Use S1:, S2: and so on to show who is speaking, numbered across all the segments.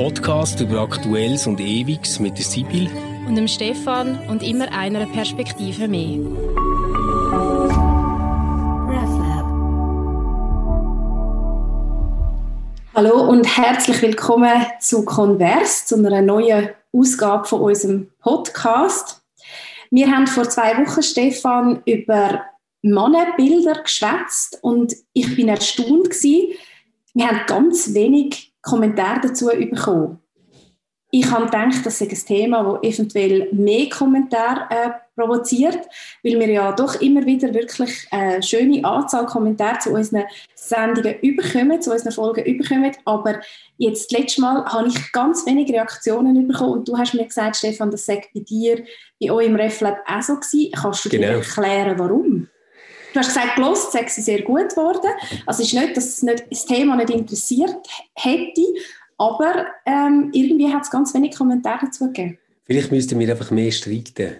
S1: Podcast über Aktuelles und Ewiges mit der Sibyl
S2: und dem Stefan und immer einer Perspektive mehr.
S3: Hallo und herzlich willkommen zu Converse, zu einer neuen Ausgabe von unserem Podcast. Wir haben vor zwei Wochen, Stefan, über Mannenbilder geschwätzt und ich bin erstaunt gewesen. Wir haben ganz wenig Kommentare dazu bekommen. Ich habe gedacht, das ist ein Thema, das eventuell mehr Kommentare äh, provoziert, weil wir ja doch immer wieder wirklich eine schöne Anzahl Kommentare zu unseren Sendungen überkommen, zu unseren Folgen überkommen. Aber jetzt, letztes Mal, habe ich ganz wenige Reaktionen bekommen und du hast mir gesagt, Stefan, das sagt bei dir, bei euch im RefLab auch so gewesen. Kannst du genau. dir erklären, warum? Du hast gesagt, gelost sei sie sehr gut geworden. Also es ist nicht, dass es nicht, das Thema nicht interessiert hätte, aber ähm, irgendwie hat es ganz wenig Kommentare dazu gegeben.
S1: Vielleicht müssten wir einfach mehr streiten.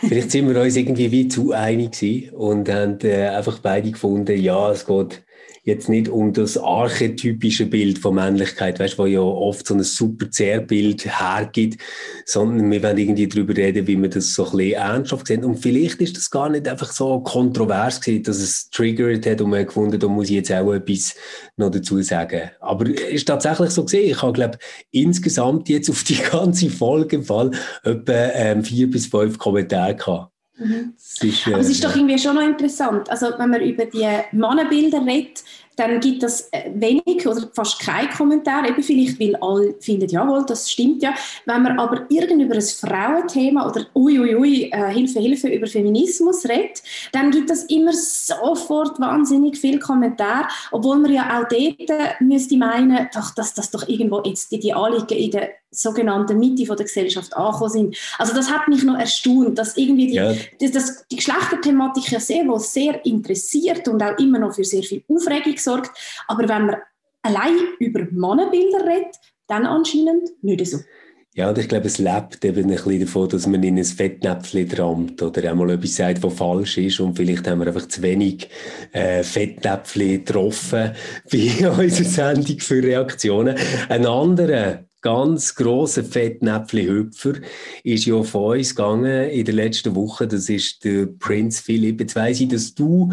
S1: Vielleicht sind wir uns irgendwie wie zu einig und haben äh, einfach beide gefunden, ja, es geht jetzt nicht um das archetypische Bild von Männlichkeit, weißt, wo ja oft so ein super Zerrbild hergibt, sondern wir wollen irgendwie darüber reden, wie wir das so ein bisschen ernsthaft sehen. Und vielleicht ist das gar nicht einfach so kontrovers gewesen, dass es triggert hat und man gefunden, da muss ich jetzt auch etwas noch dazu sagen. Aber es ist tatsächlich so gesehen. Ich habe, glaube insgesamt jetzt auf die ganze Folge im Fall etwa ähm, vier bis fünf Kommentare gehabt.
S3: Mhm. Ist, äh, Aber es ist doch irgendwie schon noch interessant. Also wenn man über die Mannenbilder redet, dann gibt es äh, wenig oder fast kein Kommentar. Eben vielleicht, weil alle finden, jawohl, das stimmt ja. Wenn man aber irgend über ein Frauenthema oder uiuiui, ui, ui, äh, Hilfe, Hilfe über Feminismus redet, dann gibt es immer sofort wahnsinnig viel Kommentar, obwohl man ja auch dort äh, müsste meinen, doch, dass das doch irgendwo jetzt die, die Anliegen in der sogenannten Mitte von der Gesellschaft angekommen sind. Also das hat mich noch erstaunt, dass irgendwie die, ja. die, das, die Geschlechterthematik ja sehr wohl sehr interessiert und auch immer noch für sehr viel Aufregung sorgt. Aber wenn man allein über Mannenbilder redet, dann anscheinend nicht so.
S1: Ja, und ich glaube, es lebt eben ein bisschen davon, dass man in ein Fettnäpfchen trampt oder einmal etwas sagt, was falsch ist. Und vielleicht haben wir einfach zu wenig äh, Fettnäpfchen getroffen bei unserer Sendung für Reaktionen. Ein anderer ganz grosser Fettnäpfchen-Hüpfer ist ja von uns gegangen in der letzten Woche. Das ist der Prinz Philipp. Jetzt weiss ich, dass du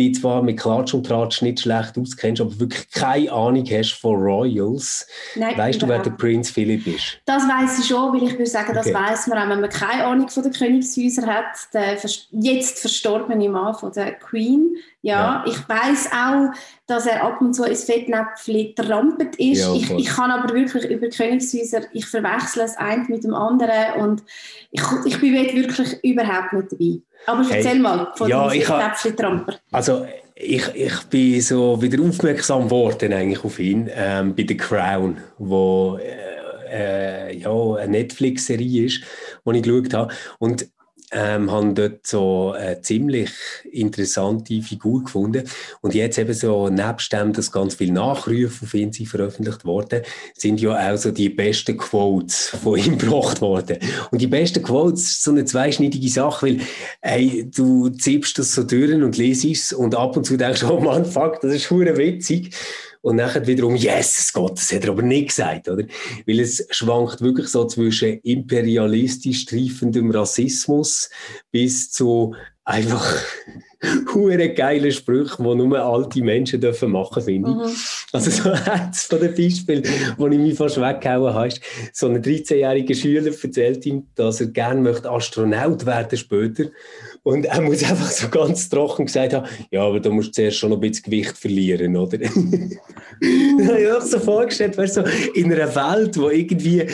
S1: die zwar mit Klatsch und Tratsch nicht schlecht auskennst, aber wirklich keine Ahnung hast von Royals. Nein, weißt du, wer der Prinz Philipp ist?
S3: Das weiß ich schon, weil ich würde sagen, das okay. weiß man auch, wenn man keine Ahnung von den Königshäusern hat. Der jetzt verstorbene Mann von der Queen. Ja, ja. ich weiß auch, dass er ab und zu ins Fettnäpfchen trampelt ist. Ja, ich, ich kann aber wirklich über Königshäuser, ich verwechsle es eins mit dem anderen und ich, ich bin wirklich überhaupt nicht dabei. Aber erzähl hey, mal von ja, dem Fettnäpfchen-Tramper.
S1: Also ich, ich bin so wieder aufmerksam geworden eigentlich auf ihn ähm, bei The Crown, wo äh, äh, ja, eine Netflix-Serie ist, die ich geschaut habe. Und ähm, haben dort so eine ziemlich interessante Figur gefunden. Und jetzt eben so, nebst dem, dass ganz viele Nachrufe auf ihn sind veröffentlicht worden, sind ja auch so die besten Quotes von ihm gebracht worden. Und die besten Quotes so eine zweischneidige Sache, weil, hey, du ziehst das so durch und liest es und ab und zu denkst, oh Mann, fuck, das ist hure witzig. Und nachher wiederum, yes, Gott, das hat er aber nicht gesagt, oder? Weil es schwankt wirklich so zwischen imperialistisch triefendem Rassismus bis zu einfach hure geile Sprüche, die nur alte Menschen dürfen machen, finde ich. Mhm. Also so eins von den Beispielen, wo ich mich fast weggehauen habe, ist, so ein 13-jähriger Schüler erzählt ihm, dass er gerne möchte Astronaut werden später und er muss einfach so ganz trocken gesagt haben, ja, aber da musst du zuerst schon noch ein bisschen Gewicht verlieren, oder? da habe ich auch so vorgestellt, weißt so in einer Welt, wo irgendwie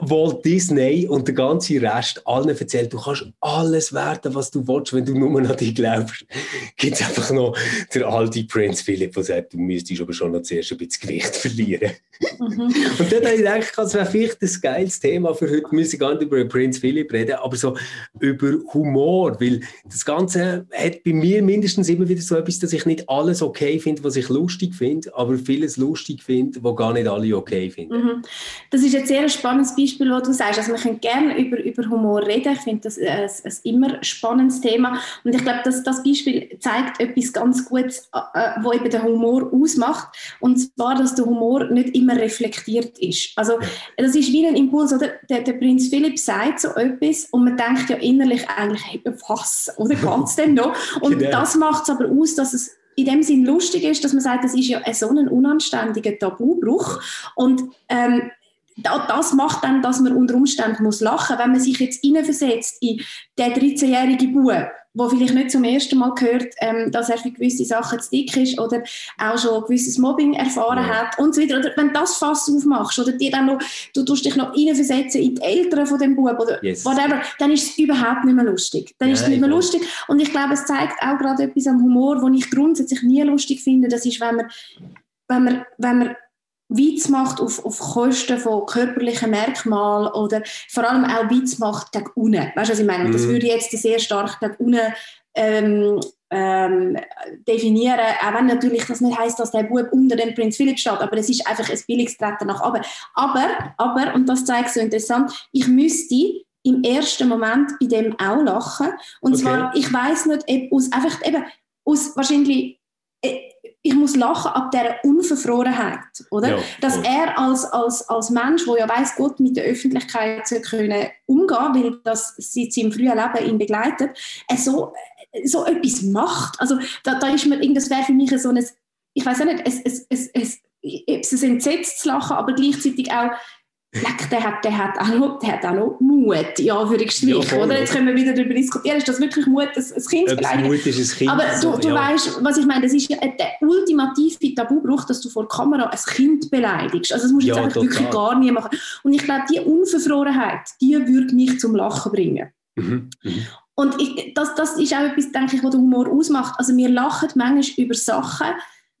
S1: Walt Disney und der ganze Rest allen erzählt, du kannst alles werden, was du willst, wenn du nur an dich glaubst. Gibt es einfach noch der alte Prinz Philipp, der sagt, du müsstest aber schon noch zuerst ein bisschen Gewicht verlieren. Mhm. und dann habe ich gedacht, das wäre vielleicht das geiles Thema für heute. Wir müssen gar nicht über Prinz Philipp reden, aber so über Humor, weil das Ganze hat bei mir mindestens immer wieder so etwas, dass ich nicht alles okay finde, was ich lustig finde, aber vieles lustig finde, was gar nicht alle okay finden.
S3: Mhm. Das ist ein sehr spannendes Beispiel, das du sagst. Also wir können gerne über, über Humor reden. Ich finde das ein, ein immer spannendes Thema. Und ich glaube, dass das Beispiel zeigt etwas ganz Gutes, äh, wo eben der Humor ausmacht. Und zwar, dass der Humor nicht immer reflektiert ist. Also das ist wie ein Impuls, oder? Der, der Prinz Philipp sagt so etwas und man denkt ja innerlich eigentlich, hey, was? Oder geht es denn noch? Und genau. das macht es aber aus, dass es in dem Sinn lustig ist, dass man sagt, das ist ja ein so ein unanständiger Tabubruch und ähm, das macht dann, dass man unter Umständen muss lachen, wenn man sich jetzt hineinversetzt in den 13-jährigen Bub, der vielleicht nicht zum ersten Mal gehört, ähm, dass er für gewisse Sachen zu dick ist oder auch schon gewisses Mobbing erfahren ja. hat und so weiter. Oder wenn das Fass aufmachst oder dir dann noch, du tust dich noch hineinversetzen in die Eltern von dem Bub oder yes. whatever, dann ist es überhaupt nicht mehr lustig. Dann ist es nicht mehr lustig. Und ich glaube, es zeigt auch gerade etwas am Humor, wo ich grundsätzlich nie lustig finde. Das ist, wenn man, wenn man, wenn man Witz macht auf, auf Kosten von körperlichen Merkmalen oder vor allem auch Witz macht gegen unten. Weißt du, was ich meine? Und das mhm. würde jetzt sehr stark gegen unten ähm, ähm, definieren, auch wenn natürlich das nicht heißt, dass der Bub unter dem Prinz Philipp steht, aber es ist einfach ein billiges Treten nach oben. Aber, aber, und das zeigt so interessant, ich müsste im ersten Moment bei dem auch lachen. Und okay. zwar, ich weiß nicht, ob aus, einfach eben, aus wahrscheinlich ich muss lachen ab dieser Unverfrorenheit, oder? Ja, Dass er als, als, als Mensch, der ja weiß Gott mit der Öffentlichkeit zu können umgehen, weil das seit seinem frühen Leben ihn begleitet, er so, so etwas macht. Also da, da ist mir, das wäre für mich so ein, ich weiß nicht, es, es, es, es, es, es entsetzt zu lachen, aber gleichzeitig auch Leck, der hat, der, hat auch noch, der hat auch noch Mut, ja, für ja, oder? Jetzt können wir wieder darüber diskutieren, ist das wirklich Mut, ein, ein Kind zu beleidigen? Mut ist ein Kind. Aber du, du ja. weißt, was ich meine, das ist ja der ultimative Tabubruch, dass du vor der Kamera ein Kind beleidigst. Also das musst du ja, jetzt einfach wirklich gar nie machen. Und ich glaube, die Unverfrorenheit, die würde mich zum Lachen bringen. Mhm. Mhm. Und ich, das, das ist auch etwas, denke ich, was der Humor ausmacht. Also wir lachen manchmal über Sachen,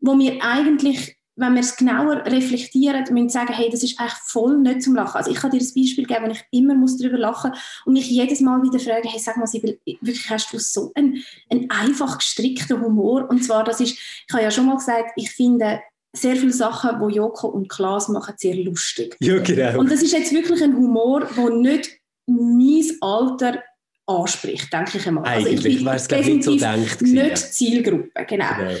S3: wo wir eigentlich wenn wir es genauer reflektieren, müssen wir sagen, hey, das ist eigentlich voll nicht zum Lachen. Also ich kann dir ein Beispiel geben, wo ich immer muss darüber lachen muss und mich jedes Mal wieder frage, hey, sag mal, Sibyl, wirklich hast du so einen, einen einfach gestrickten Humor? Und zwar, das ist, ich habe ja schon mal gesagt, ich finde sehr viele Sachen, die Joko und Klaas machen, sehr lustig.
S1: Ja, genau.
S3: Und das ist jetzt wirklich ein Humor, der nicht mein Alter anspricht, denke ich einmal.
S1: Eigentlich, also ich bin nicht so denkt.
S3: Nicht Zielgruppe, genau. genau.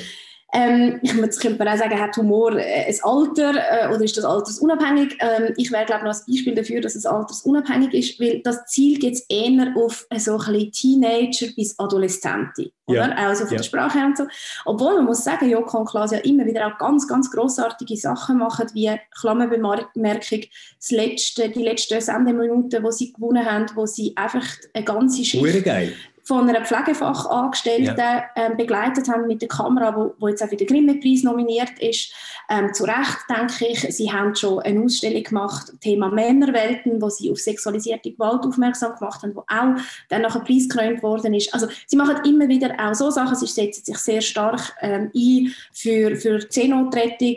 S3: Ähm, ich muss, könnte man auch sagen, hat Humor äh, ein Alter äh, oder ist das altersunabhängig? Ähm, ich wäre, glaube ich, noch ein Beispiel dafür, dass es altersunabhängig ist, weil das Ziel geht eher auf äh, so ein bisschen Teenager bis Adoleszente. Oder? Ja. Also von ja. der Sprache her und so. Obwohl man muss sagen, Joko und Klaas ja immer wieder auch ganz, ganz grossartige Sachen machen, wie Klammerbemerkung, das letzte, die letzten Sendeminuten, die sie gewonnen haben, wo sie einfach eine ganze
S1: Schicht geil
S3: von einer Pflegefachangestellten ja. ähm, begleitet haben mit der Kamera, wo, wo jetzt auch für den Grimme-Preis nominiert ist. Ähm, zu Recht, denke ich. Sie haben schon eine Ausstellung gemacht, Thema Männerwelten, wo sie auf sexualisierte Gewalt aufmerksam gemacht haben, wo auch dann nachher Preis gekrönt worden ist. Also sie machen immer wieder auch so Sachen. Sie setzen sich sehr stark ähm, ein für, für Seenotrettung.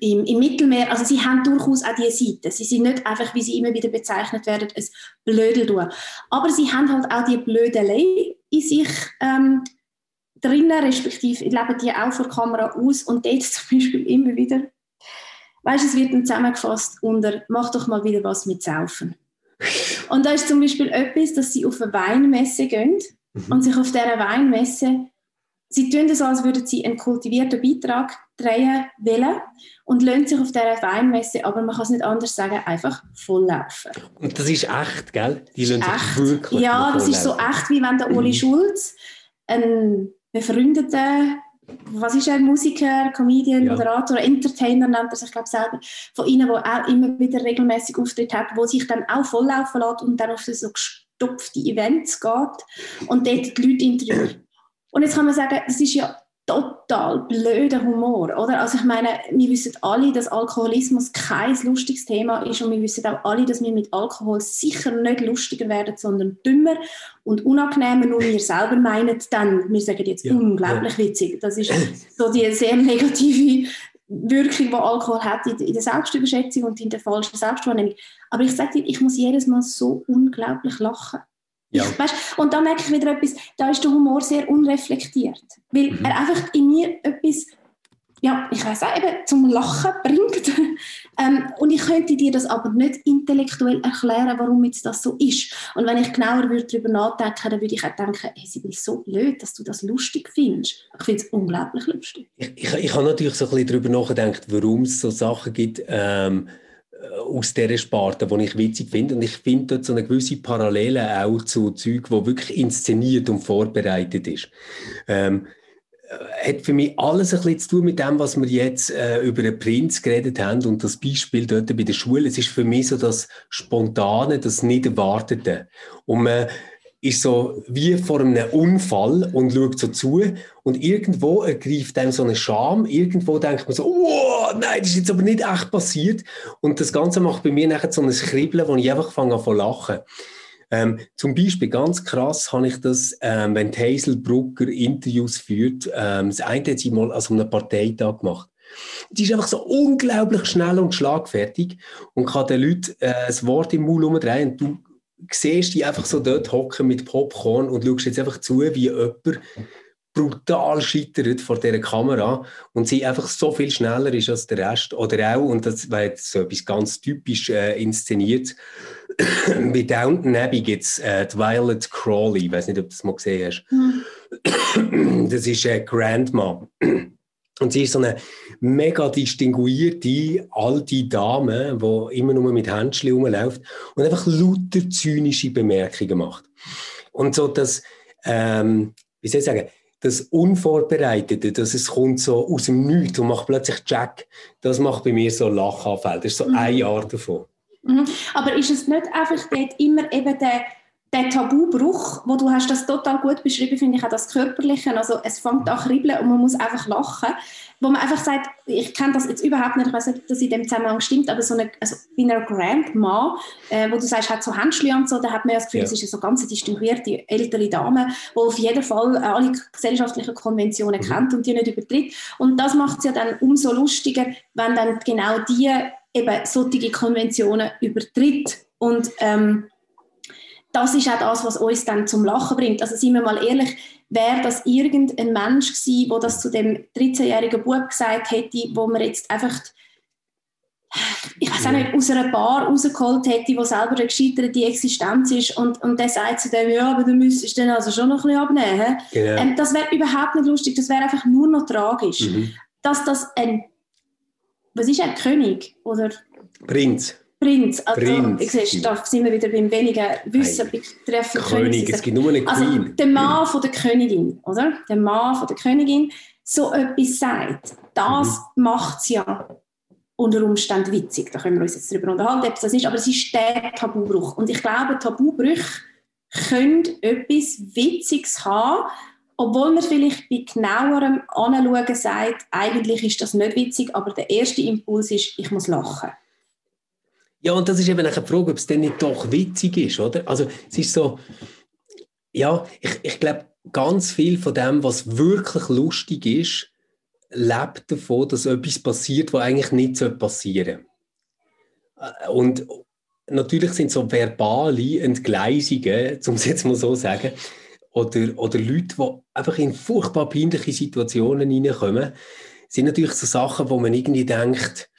S3: Im, im, Mittelmeer, also sie haben durchaus auch diese Seite. Sie sind nicht einfach, wie sie immer wieder bezeichnet werden, ein Blödel Aber sie haben halt auch die Blödelei in sich ähm, drinnen, respektive leben die auch vor Kamera aus und dort zum Beispiel immer wieder, weißt du, es wird dann zusammengefasst unter, mach doch mal wieder was mit Saufen. Und da ist zum Beispiel etwas, dass sie auf eine Weinmesse gehen mhm. und sich auf dieser Weinmesse Sie tun so, als würden sie einen kultivierten Beitrag drehen wollen und lassen sich auf dieser Weinmesse, aber man kann es nicht anders sagen, einfach volllaufen.
S1: Und das ist echt, gell?
S3: Die lassen sich wirklich Ja, das ist so echt, wie wenn der Uli mhm. Schulz, ein befreundeter was ist er, Musiker, Comedian, ja. Moderator, Entertainer nennt er sich, glaube selber, von ihnen, der auch immer wieder regelmäßig Auftritt hat, wo sich dann auch volllaufen lässt und dann auf so gestopfte Events geht und dort die Leute interviewt. Und jetzt kann man sagen, das ist ja total blöder Humor, oder? Also ich meine, wir wissen alle, dass Alkoholismus kein lustiges Thema ist und wir wissen auch alle, dass wir mit Alkohol sicher nicht lustiger werden, sondern dümmer und unangenehmer, nur wir selber meinen dann, wir sagen jetzt ja, unglaublich ja. witzig. Das ist so die sehr negative Wirkung, die Alkohol hat in der Selbstüberschätzung und in der falschen Selbstwahrnehmung. Aber ich sage dir, ich muss jedes Mal so unglaublich lachen. Ja. Weißt, und da merke ich wieder etwas, da ist der Humor sehr unreflektiert, weil mhm. er einfach in mir etwas, ja, ich weiß auch, eben zum Lachen bringt. Ähm, und ich könnte dir das aber nicht intellektuell erklären, warum jetzt das so ist. Und wenn ich genauer würde darüber nachdenken, dann würde ich auch denken, hey, sie ist so blöd, dass du das lustig findest. Ich finde es unglaublich lustig.
S1: Ich, ich, ich habe natürlich so ein bisschen darüber nachgedacht, warum es so Sachen gibt, ähm, äh, aus dieser Sparte, die ich witzig finde. Und ich finde dort so eine gewisse Parallele auch zu Zeug, wo wirklich inszeniert und vorbereitet ist. Ähm, äh, hat für mich alles ein bisschen zu tun mit dem, was wir jetzt äh, über den Prinz geredet haben und das Beispiel dort bei der Schule. Es ist für mich so das Spontane, das Nicht-Erwartete. Und man ist so wie vor einem Unfall und schaut so zu und irgendwo ergreift einem so eine Scham. Irgendwo denkt man so, oh, nein, das ist jetzt aber nicht echt passiert. Und das Ganze macht bei mir nachher so ein Kribbeln, wo ich einfach fange an zu lachen. Ähm, zum Beispiel, ganz krass habe ich das, ähm, wenn Hazel Brucker Interviews führt, ähm, das eine hat sie mal an so einem Parteitag gemacht. Die ist einfach so unglaublich schnell und schlagfertig und kann den Leuten äh, das Wort im Mund umdrehen und du siehst die einfach so dort hocken mit Popcorn und schaust jetzt einfach zu, wie jemand brutal scheitert vor dieser Kamera und sie einfach so viel schneller ist als der Rest. Oder auch, und das war jetzt so etwas ganz typisch äh, inszeniert, bei Downton Abbey gibt es äh, Violet Crawley, ich weiß nicht, ob du das mal gesehen hast. Mhm. Das ist äh, Grandma. Und sie ist so eine mega distinguierte alte Dame, die immer nur mit Händchen rumläuft und einfach lauter zynische Bemerkungen macht. Und so das, ähm, wie soll ich sagen, das Unvorbereitete, dass es kommt so aus dem Nichts und macht plötzlich Jack, das macht bei mir so Lachanfälle. Das ist so mhm. eine Art davon.
S3: Mhm. Aber ist es nicht einfach dort immer eben der, der Tabubruch, wo du hast das total gut beschrieben, finde ich auch das Körperliche. Also es fängt an kribbeln und man muss einfach lachen. Wo man einfach sagt, ich kenne das jetzt überhaupt nicht, ich weiß nicht, ob das in dem Zusammenhang stimmt, aber so eine, also bei einer Grandma, äh, wo du sagst, hat so Händchen und so, da hat man ja das Gefühl, ja. es ist eine so ganz distinguierte ältere Dame, die auf jeden Fall alle gesellschaftlichen Konventionen mhm. kennt und die nicht übertritt. Und das macht es ja dann umso lustiger, wenn dann genau die eben solche Konventionen übertritt. Und ähm, das ist auch das, was uns dann zum Lachen bringt. Also seien wir mal ehrlich, wäre das irgendein Mensch gewesen, der das zu dem 13-jährigen Bub gesagt hätte, wo man jetzt einfach, ich weiß auch nicht, aus einer Bar rausgeholt hätte, wo selber eine gescheiterte Existenz ist und, und der sagt zu dem, ja, aber du müsstest dann also schon noch ein bisschen abnehmen. Genau. Ähm, das wäre überhaupt nicht lustig, das wäre einfach nur noch tragisch. Mhm. Dass das ein was ist ein König? Oder?
S1: Prinz.
S3: Prinz. Also, Prinz. Ich sehe, da sind wir wieder beim wenigen Wissen betreffend
S1: König. Es gibt nur eine
S3: also, Queen. Also, der Mann von der Königin, oder? Der Mann von der Königin so etwas sagt, das mhm. macht es ja unter Umständen witzig. Da können wir uns jetzt darüber unterhalten, ob es das ist. Aber es ist der Tabubruch. Und ich glaube, Tabubrüche können etwas Witziges haben, obwohl man vielleicht bei genauerem Anschauen sagt, eigentlich ist das nicht witzig, aber der erste Impuls ist, ich muss lachen.
S1: Ja, und das ist eben eine Frage, ob es denn nicht doch witzig ist, oder? Also es ist so, ja, ich, ich glaube, ganz viel von dem, was wirklich lustig ist, lebt davon, dass etwas passiert, was eigentlich nicht passieren soll. Und natürlich sind so verbale Entgleisungen, um es jetzt mal so zu sagen, oder, oder Leute, die einfach in furchtbar peinliche Situationen hineinkommen, sind natürlich so Sachen, wo man irgendwie denkt,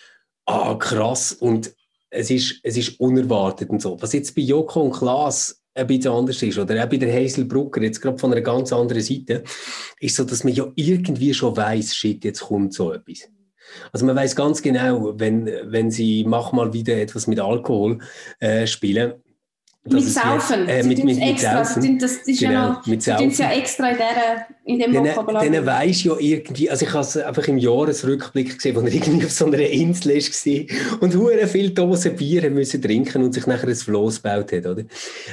S1: ah, krass, und es ist, es ist unerwartet und so. Was jetzt bei Joko und Klaas ein bisschen anders ist, oder auch bei der Hazel Brucker, jetzt gerade von einer ganz anderen Seite, ist so, dass man ja irgendwie schon weiß, shit, jetzt kommt so etwas. Also man weiß ganz genau, wenn, wenn sie mach mal wieder etwas mit Alkohol äh, spielen,
S3: mit Saufen. Äh, mit, mit, extra, mit Saufen. Das, ist genau, ja noch, mit Saufen. ja extra in, der, in dem Vokabular.
S1: Dann weisst ja irgendwie, also ich habe es einfach im Jahresrückblick gesehen, wo er irgendwie auf so einer Insel war und hure viel Dosen Bier müssen trinken und sich nachher ein Floß gebaut hat, oder?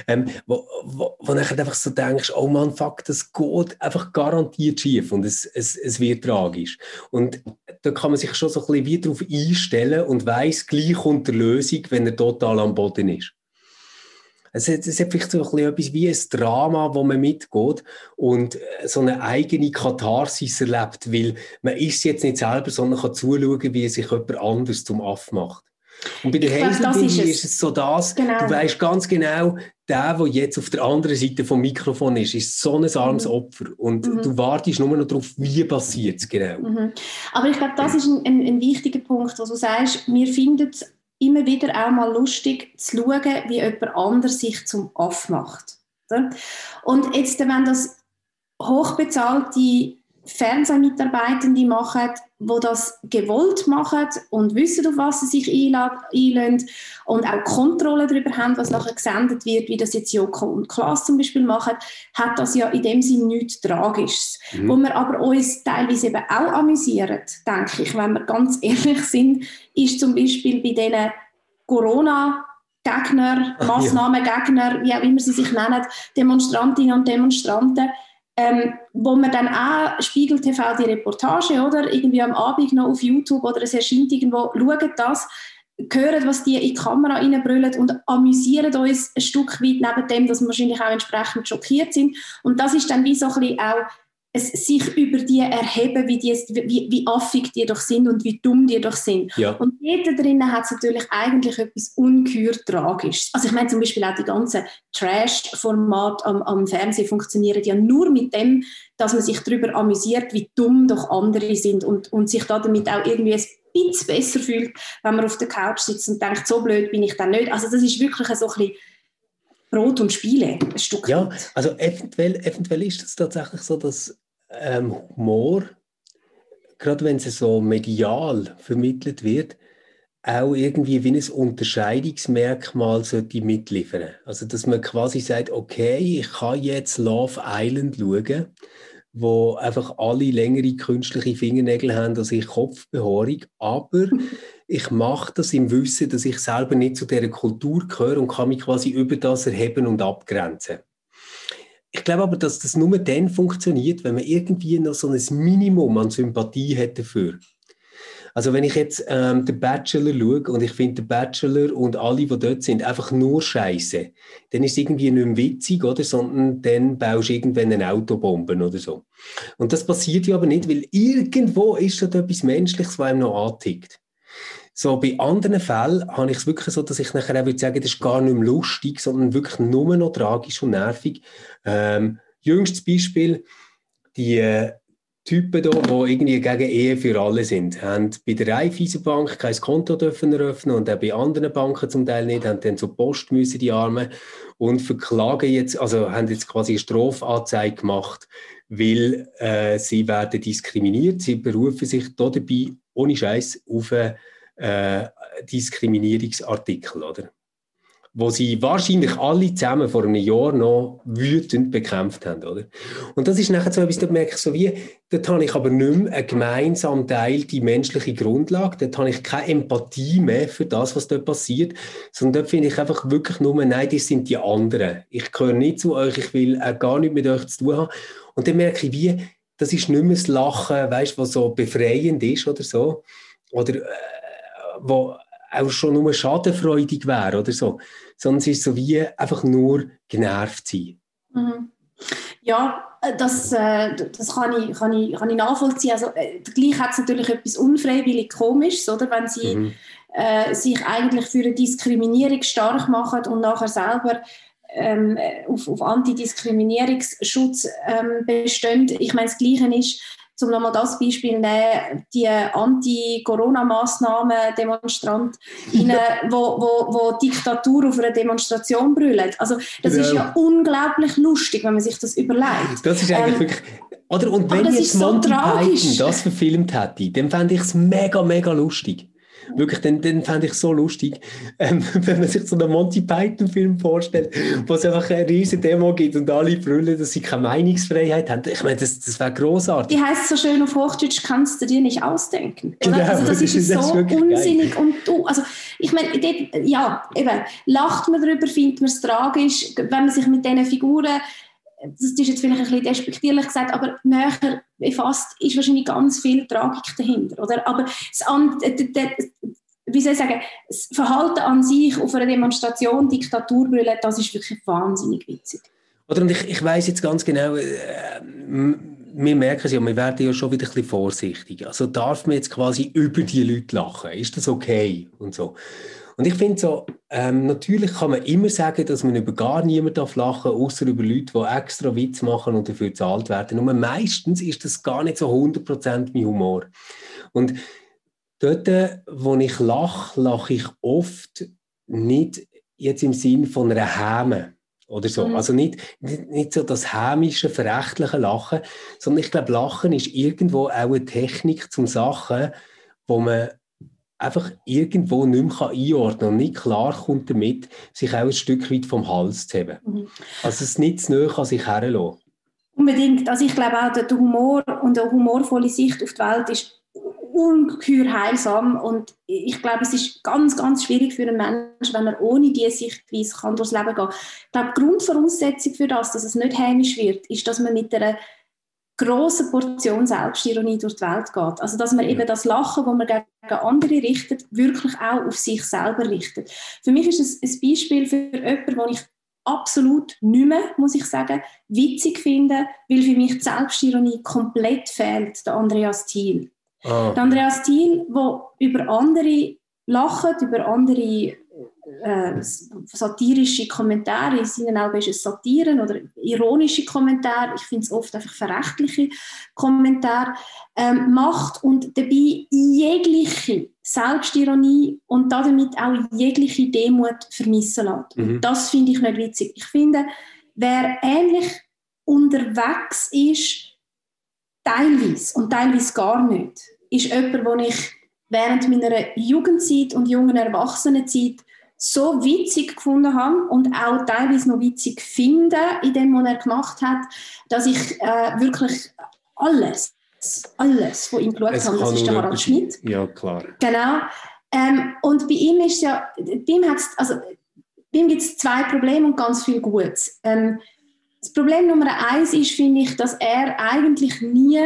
S1: Ähm, wo, wo, wo nachher einfach so denkst, oh Mann, fuck, das geht einfach garantiert schief und es, es, es wird tragisch. Und da kann man sich schon so ein bisschen wie darauf einstellen und weiss, gleich unter Lösung, wenn er total am Boden ist. Es hat, es hat vielleicht so ein etwas wie ein Drama, wo man mitgeht und äh, so eine eigene Katharsis erlebt, weil man ist jetzt nicht selber, sondern kann zuschauen, wie sich jemand anders zum Aff macht. Und bei der Hazelbilly ist, ist, es so das, genau. du weißt ganz genau, der, der jetzt auf der anderen Seite vom Mikrofon ist, ist so ein armes mhm. Opfer. Und mhm. du wartest nur noch darauf, wie passiert es genau. Mhm.
S3: Aber ich glaube, das ist ein, ein, ein wichtiger Punkt, wo du sagst, wir finden es immer wieder auch mal lustig zu schauen, wie jemand anders sich zum Aff macht. Und jetzt, wenn das hochbezahlte Fernsehmitarbeitende machen, wo das gewollt machen und wissen, auf was sie sich einladen und auch Kontrolle darüber haben, was nachher gesendet wird, wie das jetzt Joko und Klaas zum Beispiel machen, hat das ja in dem Sinne nichts Tragisches. Mhm. Wo wir aber uns teilweise eben auch amüsieren, denke ich, wenn wir ganz ehrlich sind, ist zum Beispiel bei diesen Corona- Gegner, Massnahmengegner, wie auch immer sie sich nennen, Demonstrantinnen und Demonstranten, ähm, wo man dann auch Spiegel TV die Reportage oder irgendwie am Abend noch auf YouTube oder es erscheint irgendwo, schauen das, hören, was die in die Kamera reinbrüllen und amüsieren uns ein Stück weit neben dem, dass wir wahrscheinlich auch entsprechend schockiert sind. Und das ist dann wie so ein bisschen auch es sich über die erheben, wie, die, wie, wie affig die doch sind und wie dumm die doch sind. Ja. Und jeder drinnen hat natürlich eigentlich etwas ungeheuer Tragisches. Also ich meine zum Beispiel auch die ganzen Trash-Formate am, am Fernsehen funktionieren ja nur mit dem, dass man sich darüber amüsiert, wie dumm doch andere sind und, und sich da damit auch irgendwie ein bisschen besser fühlt, wenn man auf der Couch sitzt und denkt, so blöd bin ich dann nicht. Also das ist wirklich so ein bisschen Brot und Spiele, ein Stück
S1: Ja, also eventuell, eventuell ist es tatsächlich so, dass ähm, Humor, gerade wenn es so medial vermittelt wird, auch irgendwie wie ein Unterscheidungsmerkmal sollte mitliefern. Also, dass man quasi sagt, okay, ich kann jetzt Love Island schauen, wo einfach alle längere künstliche Fingernägel haben als ich Kopfbehaarung, aber ich mache das im Wissen, dass ich selber nicht zu dieser Kultur gehöre und kann mich quasi über das erheben und abgrenzen. Ich glaube aber, dass das nur dann funktioniert, wenn man irgendwie noch so ein Minimum an Sympathie hat dafür. Also wenn ich jetzt ähm, den Bachelor schaue und ich finde den Bachelor und alle, die dort sind, einfach nur Scheiße, dann ist es irgendwie nicht mehr witzig, oder? sondern dann baust du irgendwann eine Autobombe oder so. Und das passiert ja aber nicht, weil irgendwo ist schon etwas Menschliches, was einem noch antickt. So, bei anderen Fällen habe ich es wirklich so, dass ich nachher auch würde sagen, das ist gar nicht mehr lustig, sondern wirklich nur noch tragisch und nervig. Ähm, jüngstes Beispiel, die äh, Typen hier, die irgendwie gegen Ehe für alle sind, haben bei der Raiffeisenbank kein Konto dürfen eröffnen und auch bei anderen Banken zum Teil nicht, haben dann zur Post müssen, die Arme, und verklagen jetzt, also haben jetzt quasi eine Strafanzeige gemacht, weil äh, sie werden diskriminiert. Sie berufen sich da dabei ohne Scheiß auf eine äh, Diskriminierungsartikel, oder? Wo sie wahrscheinlich alle zusammen vor einem Jahr noch wütend bekämpft haben, oder? Und das ist nachher so etwas, da merke ich so wie, dort habe ich aber nicht mehr einen gemeinsamen Teil, die menschliche Grundlage, dort habe ich keine Empathie mehr für das, was dort passiert, sondern dort finde ich einfach wirklich nur, nein, das sind die anderen. Ich gehöre nicht zu euch, ich will auch gar nichts mit euch zu tun haben. Und dann merke ich wie, das ist nicht mehr das Lachen, weißt, was so befreiend ist oder so. Oder, äh, wo auch schon nur schadenfreudig wäre oder so, sondern es ist so wie einfach nur genervt sein.
S3: Mhm. Ja, äh, das, äh, das kann, ich, kann, ich, kann ich nachvollziehen. Also, äh, gleich hat es natürlich etwas unfreiwillig Komisches, oder? wenn sie mhm. äh, sich eigentlich für eine Diskriminierung stark machen und nachher selber ähm, auf, auf Antidiskriminierungsschutz ähm, bestehen. Ich meine, das Gleiche ist, um nochmal das Beispiel nehmen, die Anti-Corona-Massnahmen Demonstranten, wo, wo, wo Diktatur auf einer Demonstration brüllen. Also das genau. ist ja unglaublich lustig, wenn man sich das überlegt.
S1: Das ist eigentlich ähm, wirklich... Oder, und wenn jetzt Monty so Python das verfilmt hätte, dann fände ich es mega, mega lustig. Wirklich, den, den fände ich so lustig, ähm, wenn man sich so einen Monty Python-Film vorstellt, wo es einfach eine riesige Demo gibt und alle brüllen, dass sie keine Meinungsfreiheit haben. Ich meine, das, das wäre großartig.
S3: Die heißt so schön auf Hochdeutsch, kannst du dir nicht ausdenken. Genau, also das, das ist, das so unsinnig geil. und du, also ich meine, ja, eben, lacht man darüber, findet man es tragisch, wenn man sich mit diesen Figuren das ist jetzt vielleicht ein bisschen despektierlich gesagt, aber näher befasst ist wahrscheinlich ganz viel Tragik dahinter. Oder? Aber das, wie soll ich sagen, das Verhalten an sich auf einer Demonstration, Diktaturbrille, das ist wirklich wahnsinnig witzig.
S1: Oder und ich, ich weiß jetzt ganz genau, äh, wir merken es ja, wir werden ja schon wieder ein bisschen vorsichtig. Also darf man jetzt quasi über die Leute lachen? Ist das okay? Und so. Und ich finde so, ähm, natürlich kann man immer sagen, dass man über gar niemanden darf lachen außer über Leute, die extra Witz machen und dafür bezahlt werden. Und meistens ist das gar nicht so 100% mein Humor. Und dort, wo ich lache, lache ich oft nicht jetzt im Sinn von einer Häme oder so. Mhm. Also nicht, nicht, nicht, so das hämische, verächtliche Lachen, sondern ich glaube, Lachen ist irgendwo auch eine Technik zum Sachen, wo man einfach irgendwo nicht mehr einordnen kann und nicht klar kommt damit, sich auch ein Stück weit vom Hals zu heben. Mhm. Also es nicht zu nahe an sich herlassen.
S3: Unbedingt. Also ich glaube auch, der Humor und eine humorvolle Sicht auf die Welt ist ungeheuer heilsam und ich glaube, es ist ganz, ganz schwierig für einen Menschen, wenn er ohne diese Sichtweise kann durchs Leben gehen kann. Ich glaube, die Grundvoraussetzung für das, dass es nicht heimisch wird, ist, dass man mit einer grossen Portion Selbstironie durch die Welt geht. Also, dass man eben das Lachen, das man gegen andere richtet, wirklich auch auf sich selber richtet. Für mich ist es ein Beispiel für jemanden, wo ich absolut nicht mehr, muss ich sagen, witzig finde, weil für mich die Selbstironie komplett fehlt, der Andreas Thiel. Oh. Der Andreas Thiel, der über andere lacht, über andere äh, satirische Kommentare, in seinen Augen ist es Satiren oder ironische Kommentare, ich finde es oft einfach verächtliche Kommentare, ähm, macht und dabei jegliche Selbstironie und damit auch jegliche Demut vermissen lässt. Mhm. Das finde ich nicht witzig. Ich finde, wer ähnlich unterwegs ist, teilweise und teilweise gar nicht, ist jemand, den ich während meiner Jugendzeit und jungen Erwachsenenzeit so witzig gefunden habe und auch teilweise noch witzig finde in dem, was er gemacht hat, dass ich äh, wirklich alles, alles von ihm geschaut habe. Das ist der Harald Schmidt.
S1: Ja, klar.
S3: Genau. Ähm, und bei ihm ist ja, bei ihm, also, bei ihm gibt es zwei Probleme und ganz viel Gutes. Ähm, das Problem Nummer eins ist, finde ich, dass er eigentlich nie,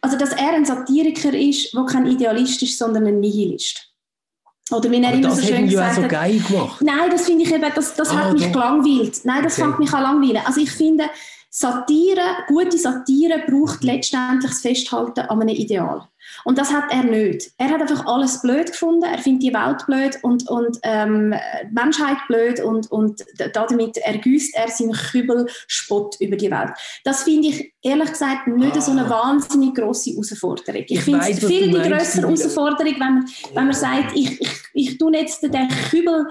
S3: also dass er ein Satiriker ist, der kein Idealist ist, sondern ein Nihilist. Oder wie er immer so schön gesagt
S1: so geil gemacht.
S3: Nein, das finde ich eben, das, das ah, hat mich doch. gelangweilt. Nein, das okay. fängt mich an langweilen. Also ich finde, Satire, gute Satire braucht letztendlich das Festhalten an einem Ideal. Und das hat er nicht. Er hat einfach alles blöd gefunden. Er findet die Welt blöd und, und ähm, die Menschheit blöd und, und damit ergüßt er seinen Kübelspott über die Welt. Das finde ich ehrlich gesagt nicht ah. so eine ah. wahnsinnig grosse Herausforderung. Ich, ich finde es viel die größere Herausforderung, wenn man, wenn man sagt, ich, ich, ich tue jetzt den Kübel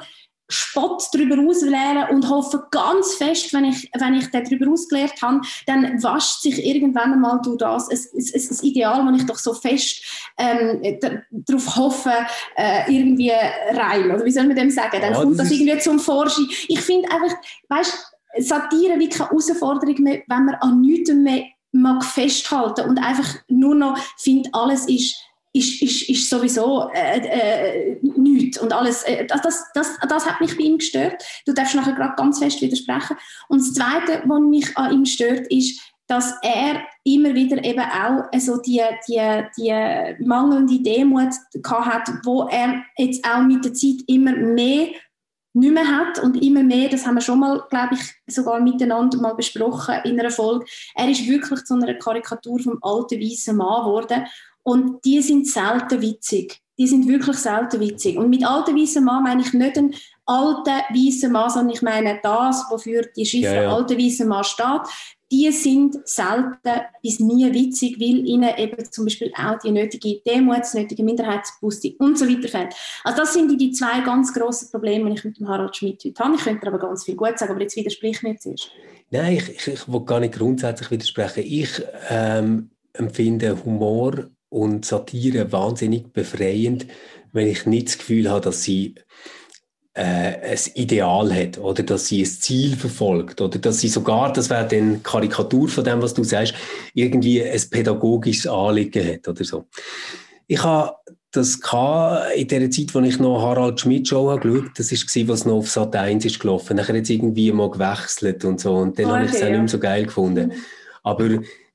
S3: Spott darüber ausleeren und hoffe ganz fest, wenn ich, wenn ich darüber ausgeleert habe, dann wascht sich irgendwann einmal durch das ein, ein, ein Ideal, das ich doch so fest ähm, darauf hoffe, äh, irgendwie rein. Oder wie soll man dem sagen? Dann ja, kommt das, das irgendwie zum Vorschein. Ich finde einfach, weißt Satire wie keine Herausforderung mehr, wenn man an nichts mehr mag festhalten und einfach nur noch findet, alles ist ist, ist, ist sowieso äh, äh, nichts. Und alles, äh, das, das, das, hat mich bei ihm gestört. Du darfst nachher gerade ganz fest widersprechen. Und das Zweite, was mich an ihm stört, ist, dass er immer wieder eben auch also die, die, die mangelnde Demut hat, wo er jetzt auch mit der Zeit immer mehr nicht mehr hat und immer mehr, das haben wir schon mal, glaube ich, sogar miteinander mal besprochen in einer Folge, er ist wirklich zu einer Karikatur vom alten weißen Mann geworden und die sind selten witzig. Die sind wirklich selten witzig. Und mit alten weißen Mann meine ich nicht einen alten weißen Mann, sondern ich meine das, wofür die Schiffe ja, ja. alte weißen Mann steht. Die sind selten bis nie witzig, weil ihnen eben zum Beispiel auch die nötige Demut, das nötige Minderheitsbewusstsein und so weiter fehlt. Also das sind die, die zwei ganz grossen Probleme, die ich mit dem Harald Schmidt heute habe. Ich könnte aber ganz viel gut sagen, aber jetzt widersprich mir zuerst.
S1: Nein, ich, ich, ich will gar nicht grundsätzlich widersprechen. Ich ähm, empfinde Humor und Satire wahnsinnig befreiend, wenn ich nicht das Gefühl habe, dass sie äh, ein Ideal hat oder dass sie ein Ziel verfolgt oder dass sie sogar, das wäre dann Karikatur von dem, was du sagst, irgendwie ein pädagogisches Anliegen hat oder so. Ich habe das in der Zeit, als ich noch Harald Schmidt Show habe geschaut, das war, was noch auf Sat 1 ist gelaufen. Nachher hat es irgendwie mal gewechselt und so und dann okay, habe ich es auch nicht mehr so geil gefunden. Mhm. Aber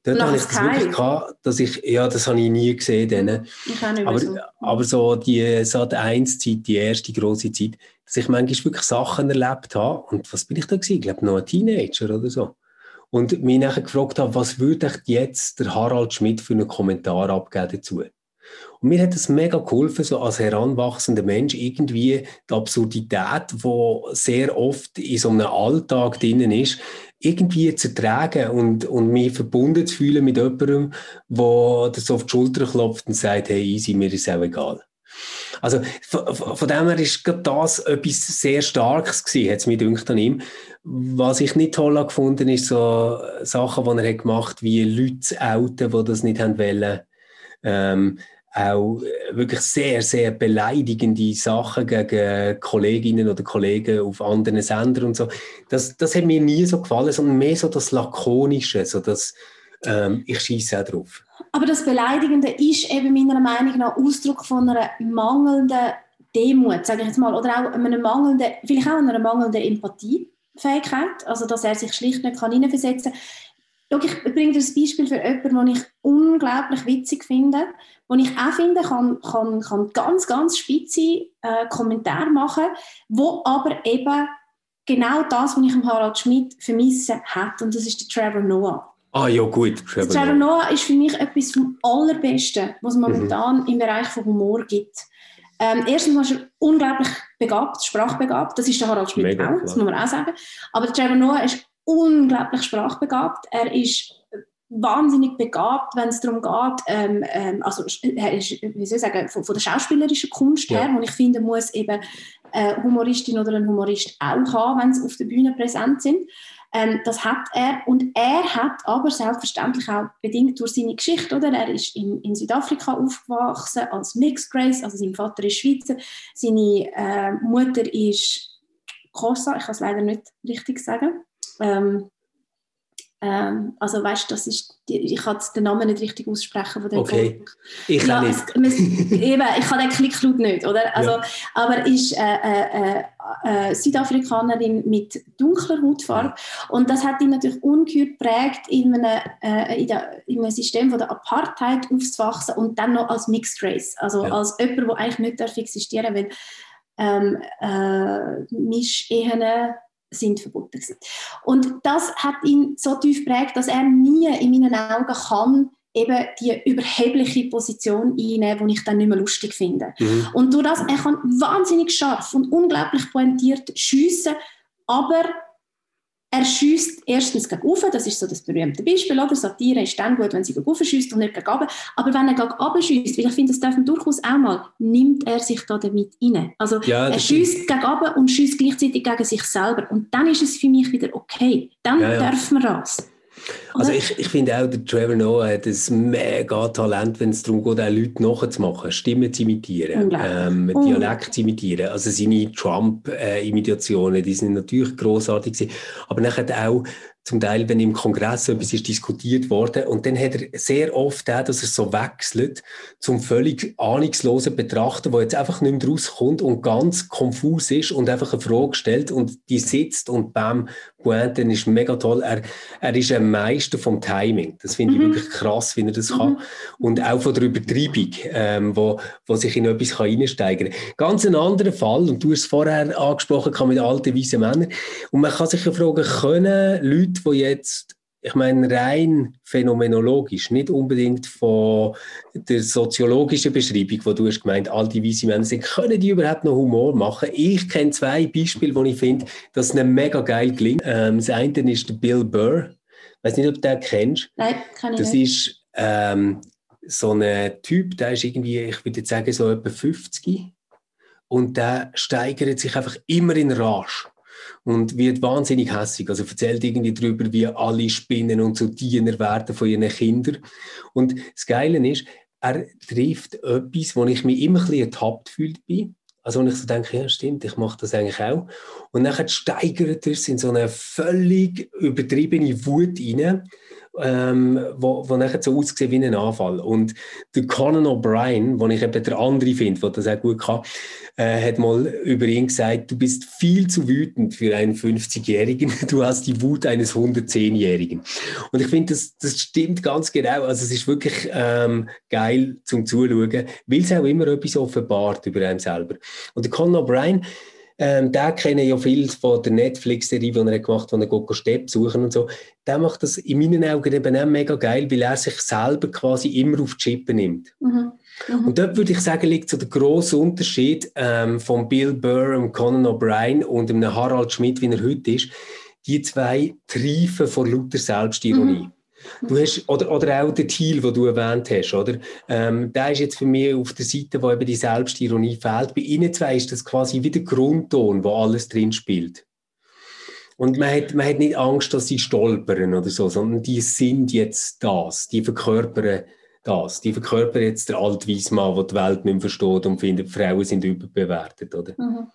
S1: Dort habe ich das wirklich gehabt, dass ich, ja, das habe ich nie gesehen. Dann. Ich auch nicht aber, so. aber so die Sat 1 Zeit, die erste große Zeit, dass ich manchmal wirklich Sachen erlebt habe. Und was bin ich da gewesen? Ich glaube, noch ein Teenager oder so. und mich nachher gefragt habe, was würde jetzt der Harald Schmidt für einen Kommentar abgeben dazu? Und mir hat es mega geholfen, so als heranwachsender Mensch irgendwie die Absurdität, die sehr oft in so einem Alltag drinnen ist, irgendwie zu tragen und, und mich verbunden zu fühlen mit jemandem, der das auf die Schulter klopft und sagt, hey, easy, mir ist auch egal. Also von, von dem her ist das etwas sehr Starkes gewesen, hat es mir gedacht an ihm. Was ich nicht toll gefunden ist so Sachen, die er hat gemacht wie Leute zu outen, die das nicht wollen. Ähm, auch wirklich sehr, sehr beleidigende Sachen gegen Kolleginnen oder Kollegen auf anderen Sendern und so. Das, das hat mir nie so gefallen, sondern mehr so das Lakonische, so das, ähm, ich schieße auch drauf.
S3: Aber das Beleidigende ist eben meiner Meinung nach Ausdruck von einer mangelnden Demut, sage ich jetzt mal, oder auch einer mangelnden, vielleicht auch einer mangelnden Empathiefähigkeit, also dass er sich schlicht nicht hineinversetzen kann. Ich bringe dir ein Beispiel für jemanden, den ich unglaublich witzig finde, wo ich auch finde, kann, kann, kann ganz, ganz spitze äh, Kommentare machen, wo aber eben genau das, was ich im Harald Schmidt vermisse, hat. Und das ist der Trevor Noah.
S1: Ah ja, gut.
S3: Trevor, Trevor Noah ist für mich etwas vom Allerbesten, was es momentan mhm. im Bereich von Humor gibt. Ähm, erstens ist er unglaublich begabt, sprachbegabt. Das ist der Harald Schmidt Mega, auch, das muss man auch sagen. Aber Trevor Noah ist unglaublich sprachbegabt. Er ist wahnsinnig begabt, wenn es darum geht, ähm, ähm, also er ist, wie soll ich sagen, von, von der schauspielerischen Kunst ja. her, wo ich finde, muss eben eine Humoristin oder ein Humorist auch haben, wenn sie auf der Bühne präsent sind. Ähm, das hat er und er hat aber selbstverständlich auch bedingt durch seine Geschichte, oder? Er ist in, in Südafrika aufgewachsen als Mixed Race, also sein Vater ist Schweizer, seine äh, Mutter ist Kosa, ich kann es leider nicht richtig sagen. Ähm, ähm, also weißt, das ist, ich kann den Namen nicht richtig aussprechen von dem
S1: Okay, ich kann ja, nicht.
S3: Es, eben, ich kann den Klicklaut nicht, oder? Also, ja. Aber ist äh, äh, äh, Südafrikanerin mit dunkler Hautfarbe und das hat ihn natürlich ungeheuer geprägt, in einem, äh, in, der, in einem System von der Apartheid aufzuwachsen und dann noch als Mixed Race, also ja. als jemand, der eigentlich nicht darf existieren darf, weil ähm, äh, Mischehen sind verboten gewesen. Und das hat ihn so tief geprägt, dass er nie in meinen Augen kann eben die überhebliche Position einnehmen, die ich dann nicht mehr lustig finde. Mhm. Und durch das, er kann wahnsinnig scharf und unglaublich pointiert schiessen, aber er schießt erstens gegen oben, das ist so das berühmte Beispiel, oder? Satire ist dann gut, wenn sie gegen oben schießt und nicht gegen oben. Aber wenn er gegen oben schießt, weil ich finde, das darf man durchaus auch mal, nimmt er sich da damit rein. Also ja, er schießt gegen oben und schießt gleichzeitig gegen sich selber. Und dann ist es für mich wieder okay. Dann ja, ja. darf man das.
S1: Also ich, ich finde auch, der Trevor Noah hat ein mega Talent, wenn es darum geht, auch Leute nachzumachen, Stimmen zu imitieren, ähm, Dialekt zu imitieren. Also seine Trump-Imitationen, die sind natürlich grossartig gewesen. Aber nachher auch zum Teil, wenn im Kongress etwas ist diskutiert worden und dann hat er sehr oft auch, dass er so wechselt zum völlig ahnungslosen Betrachter, der jetzt einfach nicht mehr rauskommt und ganz konfus ist und einfach eine Frage stellt und die sitzt und bam, Pointe ist mega toll. Er, er ist ein Meister vom Timing. Das finde ich mhm. wirklich krass, wie er das mhm. kann. Und auch von der Übertreibung, ähm, wo, wo sich in etwas kann reinsteigern kann. Ganz ein anderer Fall, und du hast es vorher angesprochen, kann mit alten, weißen Männern. Und man kann sich ja fragen, können Leute Leute, die jetzt, ich meine, rein phänomenologisch, nicht unbedingt von der soziologischen Beschreibung, wo du hast gemeint, all die weise Männer sind, können die überhaupt noch Humor machen? Ich kenne zwei Beispiele, wo ich finde, dass es mega geil gelingt. Ähm, das eine ist der Bill Burr. Ich weiß nicht, ob du den kennst.
S3: Nein, kann ich
S1: das
S3: nicht.
S1: Das ist ähm, so ein Typ, der ist irgendwie, ich würde jetzt sagen, so etwa 50 und der steigert sich einfach immer in Rage und wird wahnsinnig hässig. Also erzählt irgendwie darüber, wie alle spinnen und so Diener werden von ihren Kindern. Und das Geile ist, er trifft etwas, wo ich mich immer ein bisschen ertappt fühlt bin. Also wenn ich so denke, ja stimmt, ich mache das eigentlich auch. Und dann steigert er es in so eine völlig übertriebene Wut rein ähm, wo, wo nachher so aussieht wie ein Anfall. Und der Conan O'Brien, den ich eben der andere finde, der das auch gut kann, äh, hat mal über ihn gesagt, du bist viel zu wütend für einen 50-Jährigen, du hast die Wut eines 110-Jährigen. Und ich finde, das, das stimmt ganz genau. Also es ist wirklich ähm, geil zum Zuschauen, weil es auch immer etwas offenbart über einen selber. Und der Conan O'Brien, ähm, der kennen ja viel von der Netflix-Serie, die er gemacht hat, wo er Gogo Stepp suchen und so. Der macht das in meinen Augen eben auch mega geil, weil er sich selber quasi immer auf die Chippe nimmt. Mhm. Mhm. Und dort würde ich sagen, liegt so der grosse Unterschied ähm, von Bill Burr und Conan O'Brien und einem Harald Schmidt, wie er heute ist. Die zwei treifen vor lauter Selbstironie. Mhm. Du hast, oder, oder auch der Thiel, den du erwähnt hast, oder? Ähm, der ist jetzt für mich auf der Seite, wo eben die Selbstironie fehlt. Bei ihnen zwei ist das quasi wie der Grundton, wo alles drin spielt. Und man hat, man hat nicht Angst, dass sie stolpern oder so, sondern die sind jetzt das. Die verkörpern das. Die verkörpern jetzt der Altweismann, der die Welt nicht mehr versteht und findet, Frauen sind überbewertet, oder? Mhm.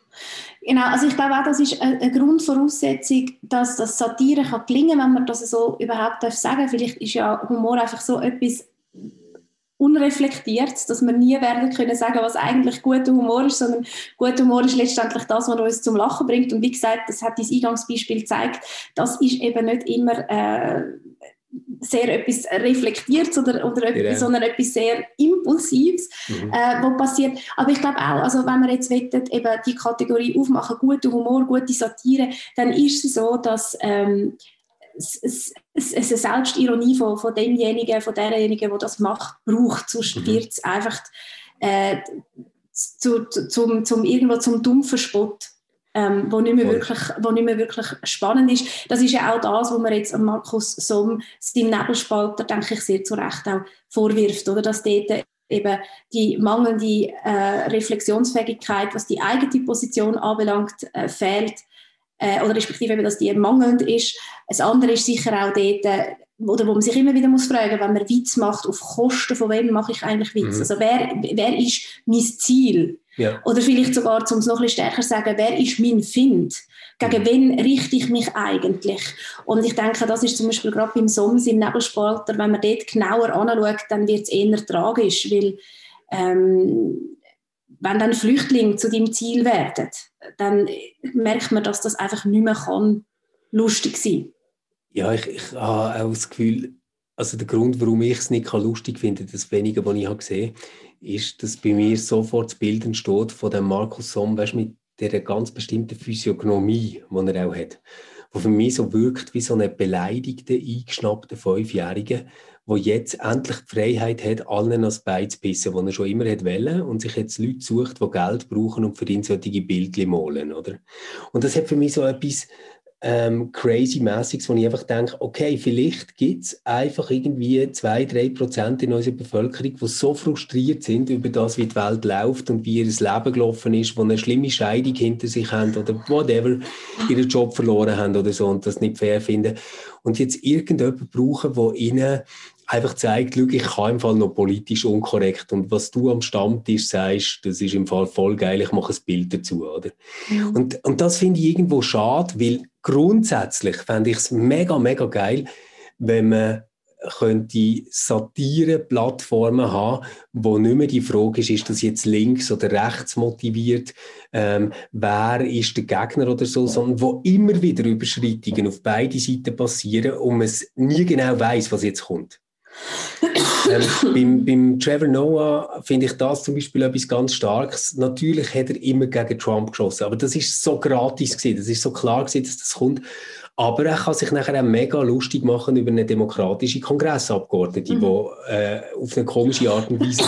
S3: Genau, also ich glaube auch, das ist eine Grundvoraussetzung, dass das Satire kann gelingen, wenn man das so überhaupt darf sagen. Vielleicht ist ja Humor einfach so etwas unreflektiert, dass wir nie werden können sagen, was eigentlich guter Humor ist, sondern guter Humor ist letztendlich das, was uns zum Lachen bringt. Und wie gesagt, das hat das Eingangsbeispiel gezeigt, das ist eben nicht immer äh, sehr etwas reflektiert oder, oder etwas, ja. sondern etwas sehr Impulsives, mhm. äh, was passiert. Aber ich glaube auch, also wenn wir jetzt wettet, eben die Kategorie aufmachen, guter Humor, gute Satire, dann ist es so, dass ähm, es, es, es, eine Selbstironie von, von demjenigen, von derjenigen, der das macht, braucht. Sonst mhm. wird es einfach äh, zu, zu, zum, zum, irgendwo zum dumpfen Spott ähm, wo, nicht mehr wirklich, wo nicht mehr wirklich spannend ist. Das ist ja auch das, was man jetzt an Markus Somm, seinem Nebelspalter, denke ich, sehr zu Recht auch vorwirft, oder? dass dort eben die mangelnde äh, Reflexionsfähigkeit, was die eigene Position anbelangt, äh, fehlt, äh, oder respektive eben, dass die mangelnd ist. Das andere ist sicher auch dort, äh, oder wo man sich immer wieder muss fragen, wenn man Witz macht, auf Kosten von wem mache ich eigentlich Witz? Mhm. Also wer, wer ist mein Ziel? Ja. Oder vielleicht sogar, um es noch ein bisschen stärker zu sagen, wer ist mein Find? Gegen mhm. wen richte ich mich eigentlich? Und ich denke, das ist zum Beispiel gerade beim Soms im Nebelspalter, wenn man dort genauer anschaut, dann wird es eher tragisch, weil ähm, wenn dann Flüchtlinge zu deinem Ziel werden, dann merkt man, dass das einfach nicht mehr kann lustig sein
S1: Ja, ich, ich habe auch das Gefühl, also der Grund, warum ich es nicht lustig finde, das Wenige, was ich habe gesehen ist, dass bei mir sofort das Bild entsteht von dem Markus Somm, weißt, mit der ganz bestimmten Physiognomie, die er auch hat. Wo für mich so wirkt wie so eine beleidigte, eingeschnappte Fünfjährige, wo jetzt endlich die Freiheit hat, allen ans Bein zu pissen, was er schon immer wollen und sich jetzt Leute sucht, die Geld brauchen und für ihn solche Bildchen malen, oder? Und das hat für mich so etwas ähm, crazy-mäßiges, wo ich einfach denke, okay, vielleicht gibt es einfach irgendwie zwei, drei Prozent in unserer Bevölkerung, die so frustriert sind über das, wie die Welt läuft und wie ihr Leben gelaufen ist, die eine schlimme Scheidung hinter sich haben oder whatever, ihren Job verloren haben oder so und das nicht fair finden. Und jetzt irgendjemand brauchen, der ihnen einfach zeigt, schau, ich kann im Fall noch politisch unkorrekt und was du am Stammtisch sagst, das ist im Fall voll geil, ich mache ein Bild dazu, oder? Mhm. Und, und das finde ich irgendwo schade, weil grundsätzlich fände ich es mega, mega geil, wenn man könnte Satire-Plattformen haben, wo nicht mehr die Frage ist, ist das jetzt links oder rechts motiviert, ähm, wer ist der Gegner oder so, sondern wo immer wieder Überschreitungen auf beide Seiten passieren und man nie genau weiß, was jetzt kommt. Ähm, beim, beim Trevor Noah finde ich das zum Beispiel etwas ganz Starkes. Natürlich hat er immer gegen Trump geschossen, aber das ist so gratis gewesen, das ist so klar gewesen, dass das kommt. Aber er kann sich nachher auch mega lustig machen über eine demokratische Kongressabgeordnete, mhm. die äh, auf eine komische Art und Weise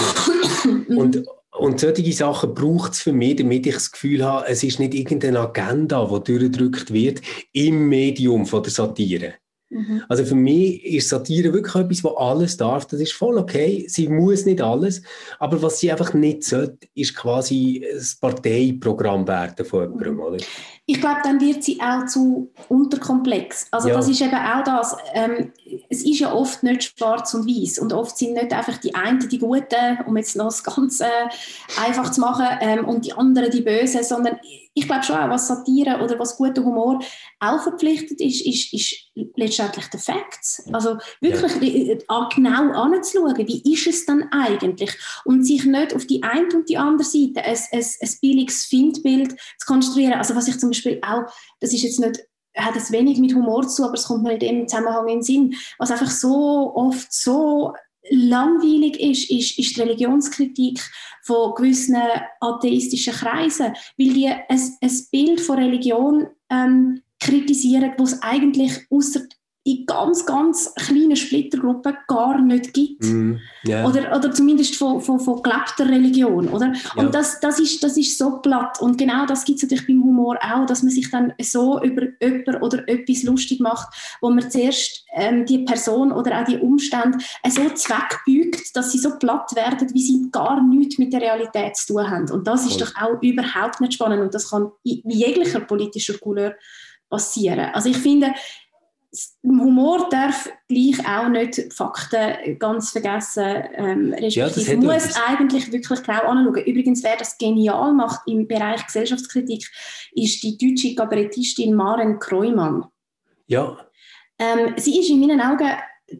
S1: und und solche Sachen braucht es für mich, damit ich das Gefühl habe, es ist nicht irgendeine Agenda, die durchgedrückt wird im Medium von der Satire. Mhm. Also für mich ist Satire wirklich etwas, was alles darf. Das ist voll okay. Sie muss nicht alles. Aber was sie einfach nicht sollte, ist quasi das Parteiprogramm werden von jemandem. Oder?
S3: Ich glaube, dann wird sie auch zu unterkomplex. Also ja. das ist eben auch das. Ähm, es ist ja oft nicht schwarz und weiß und oft sind nicht einfach die einen die Guten, um jetzt noch das Ganze einfach zu machen, ähm, und die anderen die Bösen, sondern ich glaube schon auch, was Satire oder was guter Humor auch verpflichtet ist, ist, ist letztendlich der Facts. Also wirklich ja. genau anzuschauen, wie ist es dann eigentlich? Und sich nicht auf die eine und die andere Seite ein, ein, ein billiges Findbild zu konstruieren. Also was ich zum Beispiel auch, das ist jetzt nicht hat es wenig mit Humor zu, aber es kommt mir in dem Zusammenhang in den Sinn, was einfach so oft so langweilig ist, ist, ist die Religionskritik von gewissen atheistischen Kreisen, weil die ein, ein Bild von Religion ähm, kritisieren, wo es eigentlich außer in ganz, ganz kleinen Splittergruppen gar nicht gibt. Mm, yeah. oder, oder zumindest von, von, von gelebter Religion. Oder? Ja. Und das, das, ist, das ist so platt. Und genau das gibt es natürlich beim Humor auch, dass man sich dann so über jemanden oder etwas lustig macht, wo man zuerst ähm, die Person oder auch die Umstände so zweckbügt, dass sie so platt werden, wie sie gar nichts mit der Realität zu tun haben. Und das ist Voll. doch auch überhaupt nicht spannend. Und das kann in jeglicher politischer Couleur passieren. Also ich finde, Humor darf gleich auch nicht Fakten ganz vergessen. Ähm, ja, das muss etwas. eigentlich wirklich genau anschauen. Übrigens, wer das genial macht im Bereich Gesellschaftskritik, ist die deutsche Kabarettistin Maren Kreumann.
S1: Ja.
S3: Ähm, sie ist in meinen Augen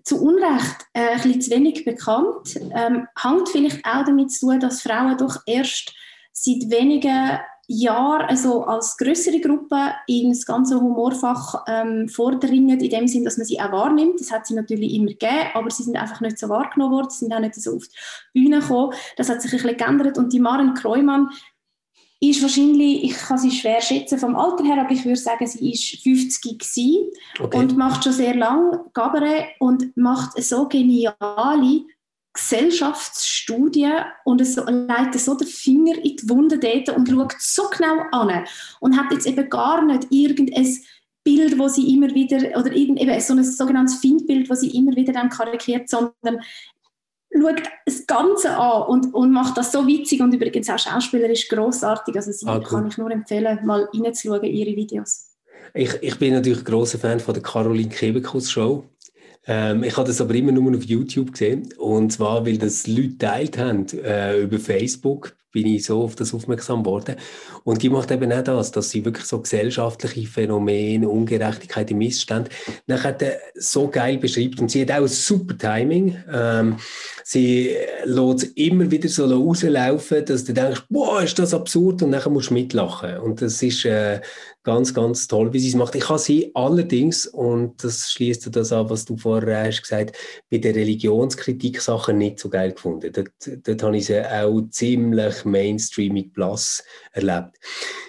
S3: zu Unrecht äh, ein bisschen zu wenig bekannt. Ähm, hängt vielleicht auch damit zu tun, dass Frauen doch erst seit wenigen Jahr also als größere Gruppe ins ganze Humorfach ähm, vordringen, in dem Sinn, dass man sie auch wahrnimmt. Das hat sie natürlich immer gegeben, aber sie sind einfach nicht so wahrgenommen worden, sie sind auch nicht so auf die Bühne gekommen. Das hat sich ein bisschen geändert und die Maren Kreumann ist wahrscheinlich, ich kann sie schwer schätzen vom Alter her, aber ich würde sagen, sie ist 50 gewesen okay. und macht schon sehr lange Gabaret und macht so geniale Gesellschaftsstudie und es leitet so den Finger in die Wunde dort und schaut so genau an und hat jetzt eben gar nicht irgendein Bild, wo sie immer wieder, oder irgend, eben so ein sogenanntes Findbild, wo sie immer wieder dann karikiert, sondern schaut das Ganze an und, und macht das so witzig und übrigens auch schauspielerisch großartig. Also sie ah, cool. kann ich nur empfehlen, mal reinzuschauen in ihre Videos.
S1: Ich, ich bin natürlich großer Fan von der Caroline Kebekus Show. Ähm, ich habe das aber immer nur auf YouTube gesehen. Und zwar, weil das Leute teilt haben äh, über Facebook, bin ich so auf das aufmerksam geworden. Und die macht eben auch das, dass sie wirklich so gesellschaftliche Phänomene, Ungerechtigkeit, Missstände nachher so geil beschreibt. Und sie hat auch ein super Timing. Ähm, sie lässt immer wieder so rauslaufen, dass du denkst, boah, ist das absurd, und dann musst du mitlachen. Und das ist äh, ganz, ganz toll, wie sie es macht. Ich habe sie allerdings, und das schließt das an, was du vorher hast gesagt, bei der Religionskritik Sachen nicht so geil gefunden. Dort, dort habe ich sie auch ziemlich mainstreamig plus erlebt.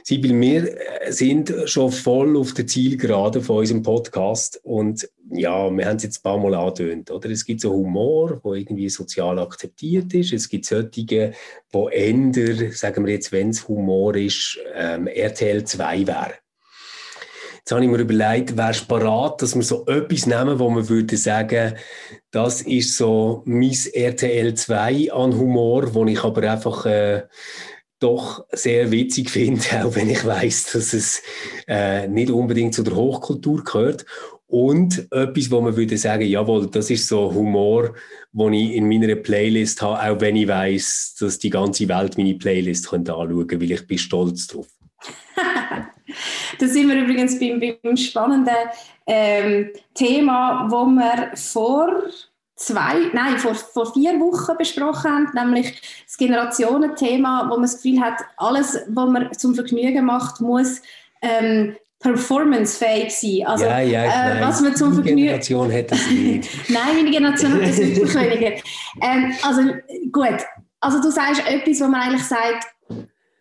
S1: Sie bei mir äh, sind schon voll auf der Zielgerade von unserem Podcast und ja, wir haben es jetzt ein paar Mal angedeutet, oder? Es gibt so Humor, der irgendwie sozial akzeptiert ist. Es gibt solche, die ändern, sagen wir jetzt, wenn es Humor ist, ähm, RTL 2 wäre. Jetzt habe ich mir überlegt, wäre es parat, dass wir so etwas nehmen, wo man würde sagen, das ist so mein RTL 2 an Humor, wo ich aber einfach äh, doch sehr witzig finde, auch wenn ich weiß, dass es äh, nicht unbedingt zu der Hochkultur gehört. Und etwas, wo man würde sagen, jawohl, das ist so Humor, den ich in meiner Playlist habe, auch wenn ich weiß, dass die ganze Welt meine Playlist anschauen könnte, weil ich bin stolz drauf.
S3: Da sind wir übrigens beim, beim spannenden ähm, Thema, wo wir vor zwei, nein, vor, vor vier Wochen besprochen haben, nämlich das Generationenthema, wo man das Gefühl hat, alles, was man zum Vergnügen macht, muss ähm, performancefähig sein. Also,
S1: ja, ja,
S3: äh, was man zum Vergnügen...
S1: Generation hat das nicht.
S3: Nein, meine Generation hat das wirklich weniger. Ähm, also gut, also du sagst etwas, wo man eigentlich sagt,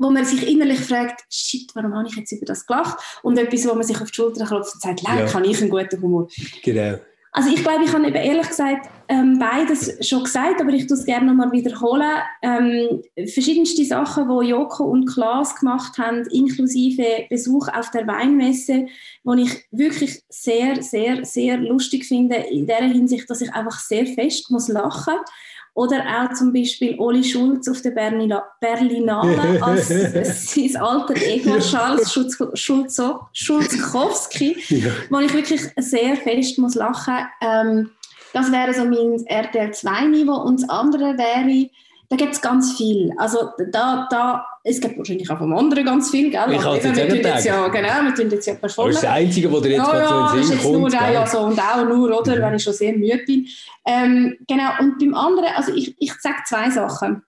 S3: wo man sich innerlich fragt, shit, warum habe ich jetzt über das gelacht? Und etwas, wo man sich auf die Schulter klopft und sagt, ja. kann ich einen guten Humor.
S1: Genau.
S3: Also ich glaube, ich habe eben ehrlich gesagt ähm, beides schon gesagt, aber ich tue es gerne nochmal wiederholen. Ähm, verschiedenste Sachen, die Joko und Klaas gemacht haben, inklusive Besuch auf der Weinmesse, wo ich wirklich sehr, sehr, sehr lustig finde, in der Hinsicht, dass ich einfach sehr fest muss lachen muss oder auch zum Beispiel Oli Schulz auf der Berlina, Berlinale als sein alter Ego Charles Schulz, Schulz, Schulzkowski, ja. wo ich wirklich sehr fest muss lachen ähm, Das wäre so mein RTL 2-Niveau. Und das andere wäre, da gibt es ganz viel. Also da, da, es gibt wahrscheinlich auch vom anderen ganz viel, gell?
S1: Ich habe
S3: jetzt, jetzt ja, genau, wir tun jetzt ja performen.
S1: Das ist das Einzige, was dir jetzt ja,
S3: ja, so in Sinn kommt. Nur, ja, so, und auch nur, oder, mhm. wenn ich schon sehr müde bin. Ähm, genau, und beim anderen, also ich, ich sage zwei Sachen.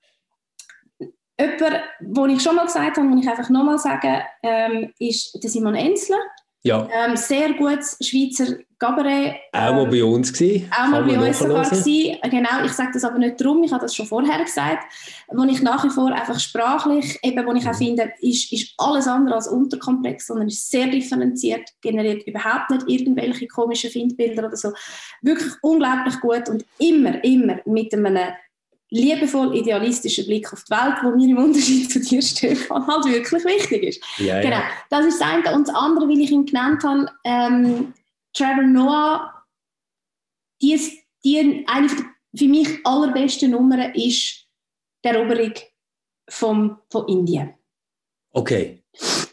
S3: Jemand, wo ich schon mal gesagt habe, muss ich einfach nochmal sagen, ähm, ist der Simon Ensler.
S1: Ja.
S3: Ähm, sehr gutes Schweizer Cabaret.
S1: Auch mal
S3: ähm,
S1: bei uns gewesen.
S3: Auch mal bei uns sogar gewesen. Genau, ich sage das aber nicht drum, ich habe das schon vorher gesagt, wo ich nach wie vor einfach sprachlich, eben wo ich auch finde, ist, ist alles andere als unterkomplex, sondern ist sehr differenziert, generiert überhaupt nicht irgendwelche komischen Findbilder oder so. Wirklich unglaublich gut und immer, immer mit einem liebevoll idealistischen Blick auf die Welt, wo mir im Unterschied zu dir, Stefan, halt wirklich wichtig ist.
S1: Ja,
S3: Genau,
S1: ja.
S3: das ist das eine. Und das andere, weil ich ihn genannt habe, ähm, Trevor Noah, die, ist- die, eine der für mich allerbesten Nummern ist die Eroberung vom, von Indien.
S1: Okay.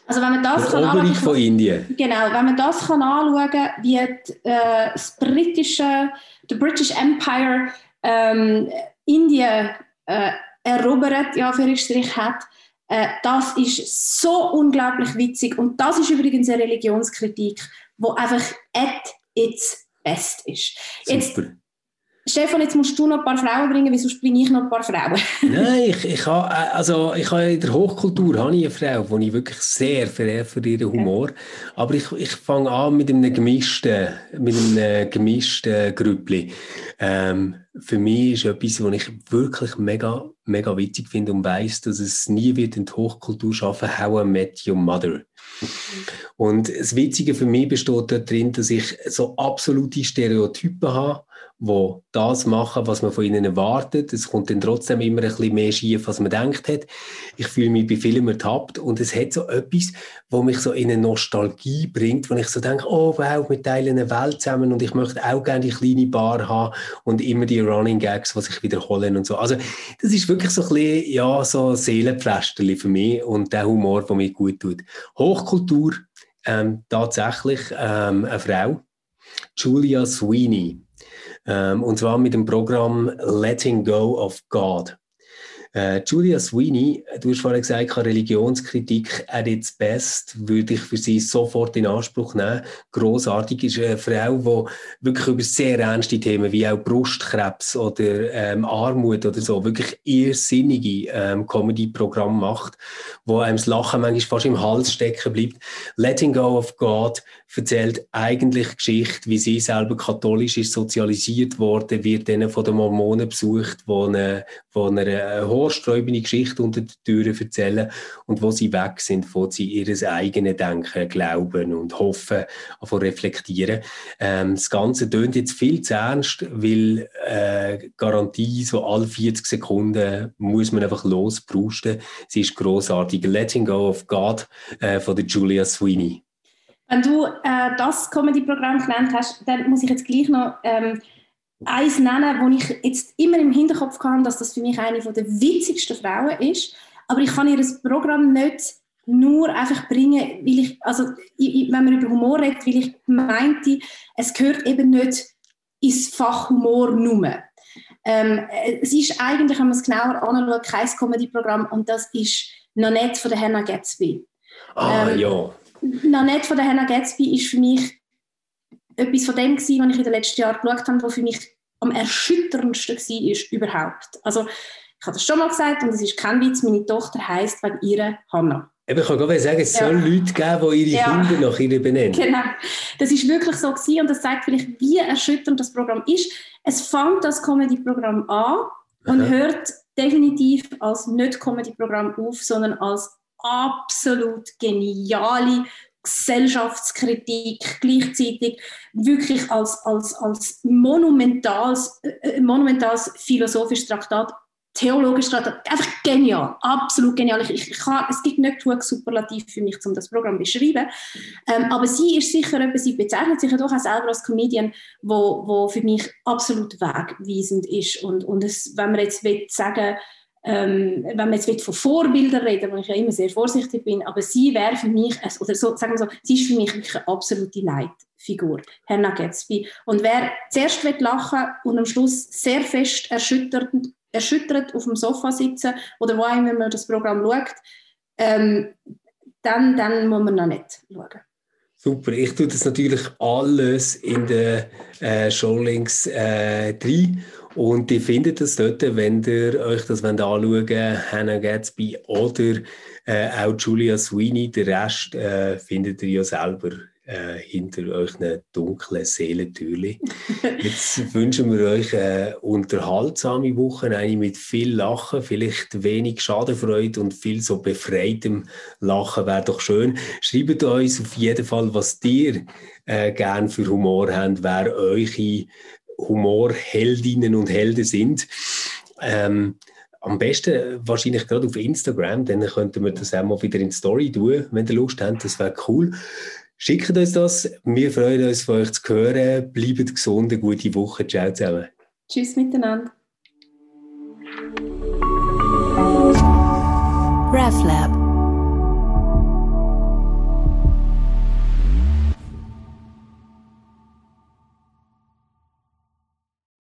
S3: Also wenn man das kann anschauen-
S1: von Indien.
S3: Genau, wenn man das kann anschauen wie die, äh, das britische, the British Empire ähm, Indien äh, erobert, ja, für Strich hat, äh, das ist so unglaublich witzig. Und das ist übrigens eine Religionskritik, wo einfach at its best ist. Jetzt,
S1: Super.
S3: Stefan, jetzt musst du noch ein paar Frauen bringen, wieso bringe ich noch ein paar Frauen?
S1: Nein, ich, ich habe, äh, also ich habe in der Hochkultur habe ich eine Frau, die ich wirklich sehr verehre für ihren Humor. Aber ich, ich fange an mit einem gemischten, mit einem gemischten Grüppli. Ähm, für mich ist etwas, was ich wirklich mega, mega witzig finde und weiss, dass es nie wird in die Hochkultur schaffen, How I Met Your Mother. Und das Witzige für mich besteht darin, dass ich so absolute Stereotypen habe, die das machen, was man von ihnen erwartet. Es kommt dann trotzdem immer ein bisschen mehr schief, als man denkt hat. Ich fühle mich bei vielen ertappt und es hat so etwas, wo mich so in eine Nostalgie bringt, wo ich so denke, oh wow, wir teilen eine Welt zusammen und ich möchte auch gerne die kleine Bar haben und immer die Running Gags, die sich wiederholen und so. Also das ist wirklich so ein bisschen, ja, so Seelenpflasterli für mich und der Humor, der mir gut tut. Hochkultur, ähm, tatsächlich ähm, eine Frau, Julia Sweeney. Ähm, und zwar mit dem Programm Letting Go of God. Äh, Julia Sweeney, du hast vorhin gesagt, Religionskritik at its best, würde ich für sie sofort in Anspruch nehmen. Grossartig ist eine Frau, die wirklich über sehr ernste Themen wie auch Brustkrebs oder ähm, Armut oder so wirklich irrsinnige ähm, Comedy-Programme macht, wo einem das Lachen manchmal fast im Hals stecken bleibt. Letting Go of God erzählt eigentlich Geschichte, wie sie selber katholisch ist, sozialisiert worden, wird dann von den Mormonen besucht, wo eine, wo eine, horsträubende Geschichte unter den Türen erzählen und wo sie weg sind, wo sie ihr eigenes Denken, Glauben und Hoffen davon reflektieren. Ähm, das Ganze tönt jetzt viel zu ernst, weil äh, Garantie so alle 40 Sekunden muss man einfach losbrusten. Sie ist großartig. Letting Go of God äh, von der Julia Sweeney.
S3: Wenn du äh, das Comedy-Programm genannt hast, dann muss ich jetzt gleich noch ähm, eins nennen, wo ich jetzt immer im Hinterkopf habe, dass das für mich eine der witzigsten Frauen ist. Aber ich kann ihr das Programm nicht nur einfach bringen, weil ich, also ich, ich, wenn man über Humor redet, weil ich meinte, es gehört eben nicht ins Fach Humor nur. Ähm, es ist eigentlich, wenn man es genauer anschaut, kein Comedy-Programm und das ist Nanette von der Hannah Gatsby.
S1: Ah,
S3: Ähm,
S1: ja.
S3: Nanette von der Hannah Gatsby ist für mich etwas von dem gewesen, was ich in den letzten Jahren geschaut habe, was für mich am erschütterndsten war ist überhaupt. Also ich habe das schon mal gesagt und es ist kein Witz, meine Tochter heisst wegen ihrer Hannah.
S1: Eben, ich kann gerade sagen, es
S3: Ja.
S1: soll Leute geben, die ihre
S3: Ja.
S1: Kinder nach ihr benennen.
S3: Genau, das ist wirklich so gewesen und das zeigt vielleicht, wie erschütternd das Programm ist. Es fängt das Comedy-Programm an und
S1: Aha.
S3: hört definitiv als nicht Comedy-Programm auf, sondern als absolut geniale Gesellschaftskritik gleichzeitig wirklich als, als, als monumentales, äh, monumentales philosophisches Traktat, theologisches Traktat, einfach genial, absolut genial. Ich, ich kann, es gibt nicht genug Superlativ für mich, um das Programm zu beschreiben, ähm, aber sie ist sicher etwas, sie bezeichnet sich ja doch auch selber als Comedian, wo, wo für mich absolut wegweisend ist und, und es, wenn man jetzt will sagen ähm, wenn man jetzt von Vorbildern reden, wo ich ja immer sehr vorsichtig bin, aber sie wäre für mich, oder so, sagen wir so, sie ist für mich wirklich eine absolute Leitfigur, Hannah Gatsby. Und wer zuerst will lachen und am Schluss sehr fest erschüttert, erschüttert auf dem Sofa sitzen oder wo immer man das Programm schaut, ähm, dann, dann muss man noch nicht schauen.
S1: Super, ich tue das natürlich alles in den äh, Showlinks äh, rein. Und ihr findet das dort, wenn ihr euch das wollt anschauen wollt, Hannah Gatsby oder äh, auch Julia Sweeney. Den Rest äh, findet ihr ja selber äh, hinter euch eine dunkle Seelentürli. Jetzt wünschen wir euch eine unterhaltsame Woche, eine mit viel Lachen, vielleicht wenig Schadenfreude und viel so befreitem Lachen wäre doch schön. Schreibt uns auf jeden Fall, was ihr äh, gern für Humor habt, wer eure Humorheldinnen und Helden sind. Ähm, am besten wahrscheinlich gerade auf Instagram, dann könnten wir das auch mal wieder in Story tun, wenn ihr Lust habt, das wäre cool. Schickt uns das, wir freuen uns von euch zu hören, bleibt gesund, eine gute Woche, ciao zusammen.
S3: Tschüss miteinander.
S2: RefLab